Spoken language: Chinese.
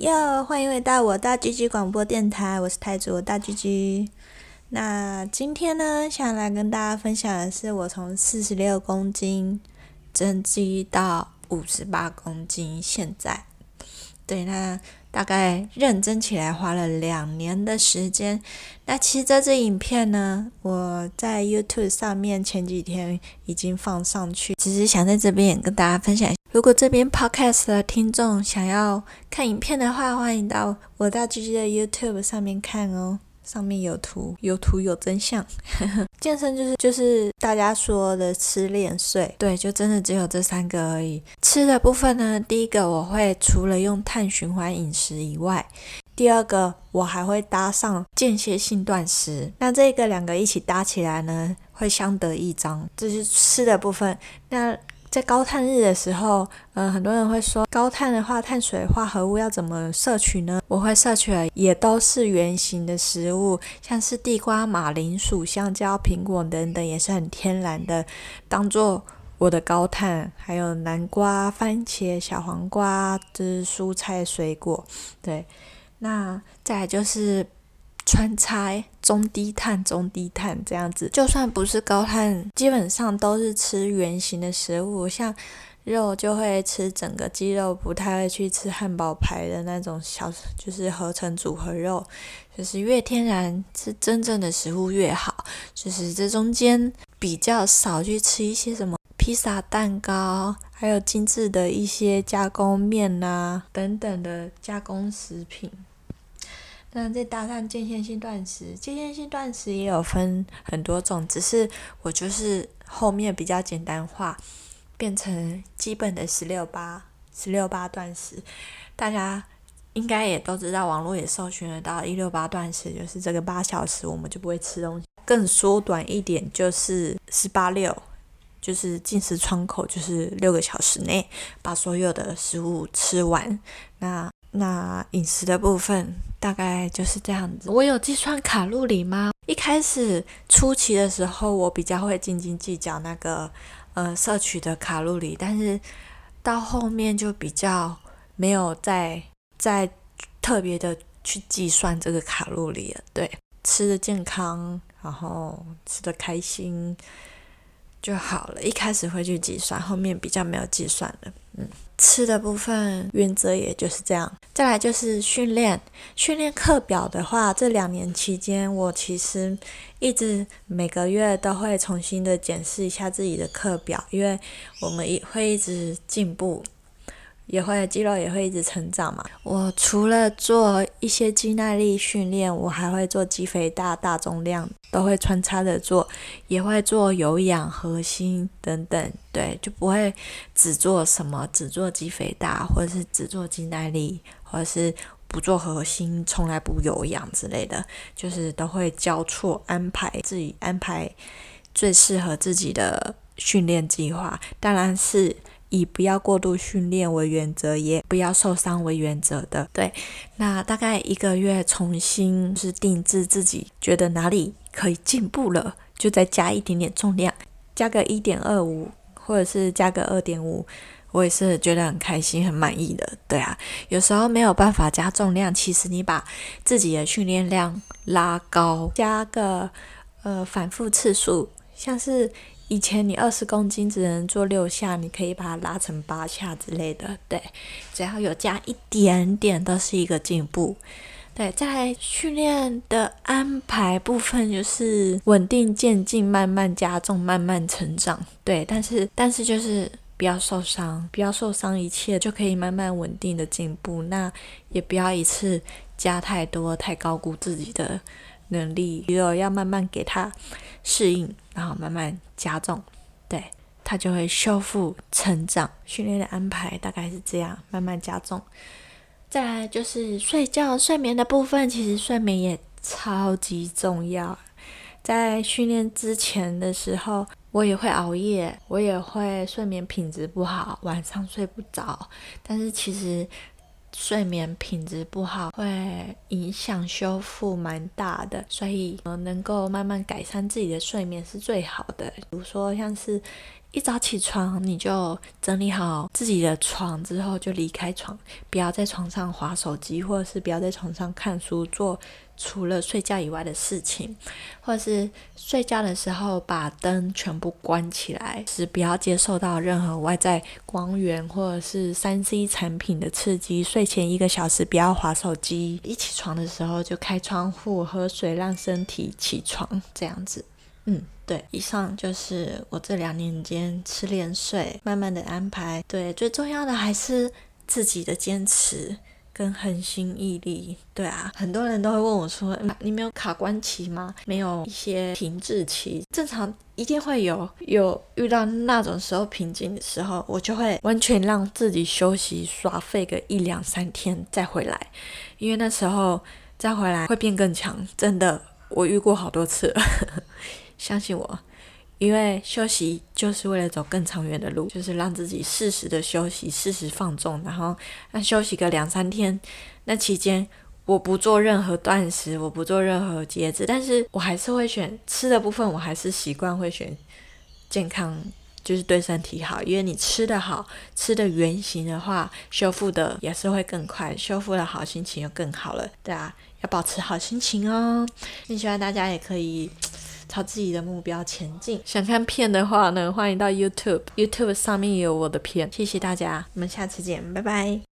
哟，欢迎回到我大 GG 广播电台，我是台主大 GG。那今天呢，想来跟大家分享的是我从四十六公斤增肌到五十八公斤，现在。对，那大概认真起来花了两年的时间。那其实这支影片呢，我在 YouTube 上面前几天已经放上去，只是想在这边也跟大家分享。如果这边 Podcast 的听众想要看影片的话，欢迎到我大 GG 的 YouTube 上面看哦。上面有图，有图有真相。健身就是就是大家说的吃练睡，对，就真的只有这三个而已。吃的部分呢，第一个我会除了用碳循环饮食以外，第二个我还会搭上间歇性断食。那这个两个一起搭起来呢，会相得益彰。这是吃的部分。那在高碳日的时候，嗯、呃，很多人会说高碳的话，碳水化合物要怎么摄取呢？我会摄取也都是原型的食物，像是地瓜、马铃薯、香蕉、苹果等等，也是很天然的，当做我的高碳。还有南瓜、番茄、小黄瓜，这、是蔬菜水果。对，那再来就是。川菜中低碳、中低碳这样子，就算不是高碳，基本上都是吃原形的食物。像肉就会吃整个鸡肉，不太会去吃汉堡排的那种小，就是合成组合肉。就是越天然，是真正的食物越好。就是这中间比较少去吃一些什么披萨、蛋糕，还有精致的一些加工面啊等等的加工食品。那再搭上间歇性断食，间歇性断食也有分很多种，只是我就是后面比较简单化，变成基本的十六八十六八断食。大家应该也都知道，网络也搜寻得到一六八断食，就是这个八小时我们就不会吃东西。更缩短一点就是十八六，就是进食窗口就是六个小时内把所有的食物吃完。那那饮食的部分大概就是这样子。我有计算卡路里吗？一开始初期的时候，我比较会斤斤计较那个呃摄取的卡路里，但是到后面就比较没有再再特别的去计算这个卡路里了。对，吃的健康，然后吃的开心就好了。一开始会去计算，后面比较没有计算了。嗯。吃的部分原则也就是这样，再来就是训练。训练课表的话，这两年期间，我其实一直每个月都会重新的检视一下自己的课表，因为我们也会一直进步。也会肌肉也会一直成长嘛。我除了做一些肌耐力训练，我还会做肌肥大、大重量，都会穿插着做，也会做有氧、核心等等。对，就不会只做什么，只做肌肥大，或者是只做肌耐力，或者是不做核心，从来不有氧之类的，就是都会交错安排，自己安排最适合自己的训练计划。当然是。以不要过度训练为原则，也不要受伤为原则的。对，那大概一个月重新是定制自己觉得哪里可以进步了，就再加一点点重量，加个一点二五，或者是加个二点五，我也是觉得很开心、很满意的。对啊，有时候没有办法加重量，其实你把自己的训练量拉高，加个呃反复次数，像是。以前你二十公斤只能做六下，你可以把它拉成八下之类的。对，只要有加一点点，都是一个进步。对，在训练的安排部分就是稳定渐进，慢慢加重，慢慢成长。对，但是但是就是不要受伤，不要受伤，一切就可以慢慢稳定的进步。那也不要一次加太多，太高估自己的能力，肌肉要慢慢给它适应。然后慢慢加重，对，它就会修复成长。训练的安排大概是这样，慢慢加重。再来就是睡觉、睡眠的部分，其实睡眠也超级重要。在训练之前的时候，我也会熬夜，我也会睡眠品质不好，晚上睡不着。但是其实。睡眠品质不好会影响修复蛮大的，所以呃能够慢慢改善自己的睡眠是最好的。比如说像是一早起床，你就整理好自己的床之后，就离开床，不要在床上划手机，或者是不要在床上看书，做除了睡觉以外的事情，或者是睡觉的时候把灯全部关起来，是不要接受到任何外在光源或者是三 C 产品的刺激。睡前一个小时不要划手机，一起床的时候就开窗户，喝水，让身体起床，这样子。嗯，对，以上就是我这两年间吃练睡，慢慢的安排。对，最重要的还是自己的坚持跟恒心毅力。对啊，很多人都会问我说：“你没有卡关期吗？没有一些停滞期？正常一定会有，有遇到那种时候瓶颈的时候，我就会完全让自己休息耍废个一两三天再回来，因为那时候再回来会变更强。真的，我遇过好多次。”相信我，因为休息就是为了走更长远的路，就是让自己适时的休息，适时放纵，然后那休息个两三天。那期间我不做任何断食，我不做任何节制，但是我还是会选吃的部分，我还是习惯会选健康，就是对身体好。因为你吃的好，吃的原型的话，修复的也是会更快，修复的好，心情又更好了。对啊，要保持好心情哦。你希望大家也可以。朝自己的目标前进。想看片的话呢，欢迎到 YouTube，YouTube 上面也有我的片。谢谢大家，我们下次见，拜拜。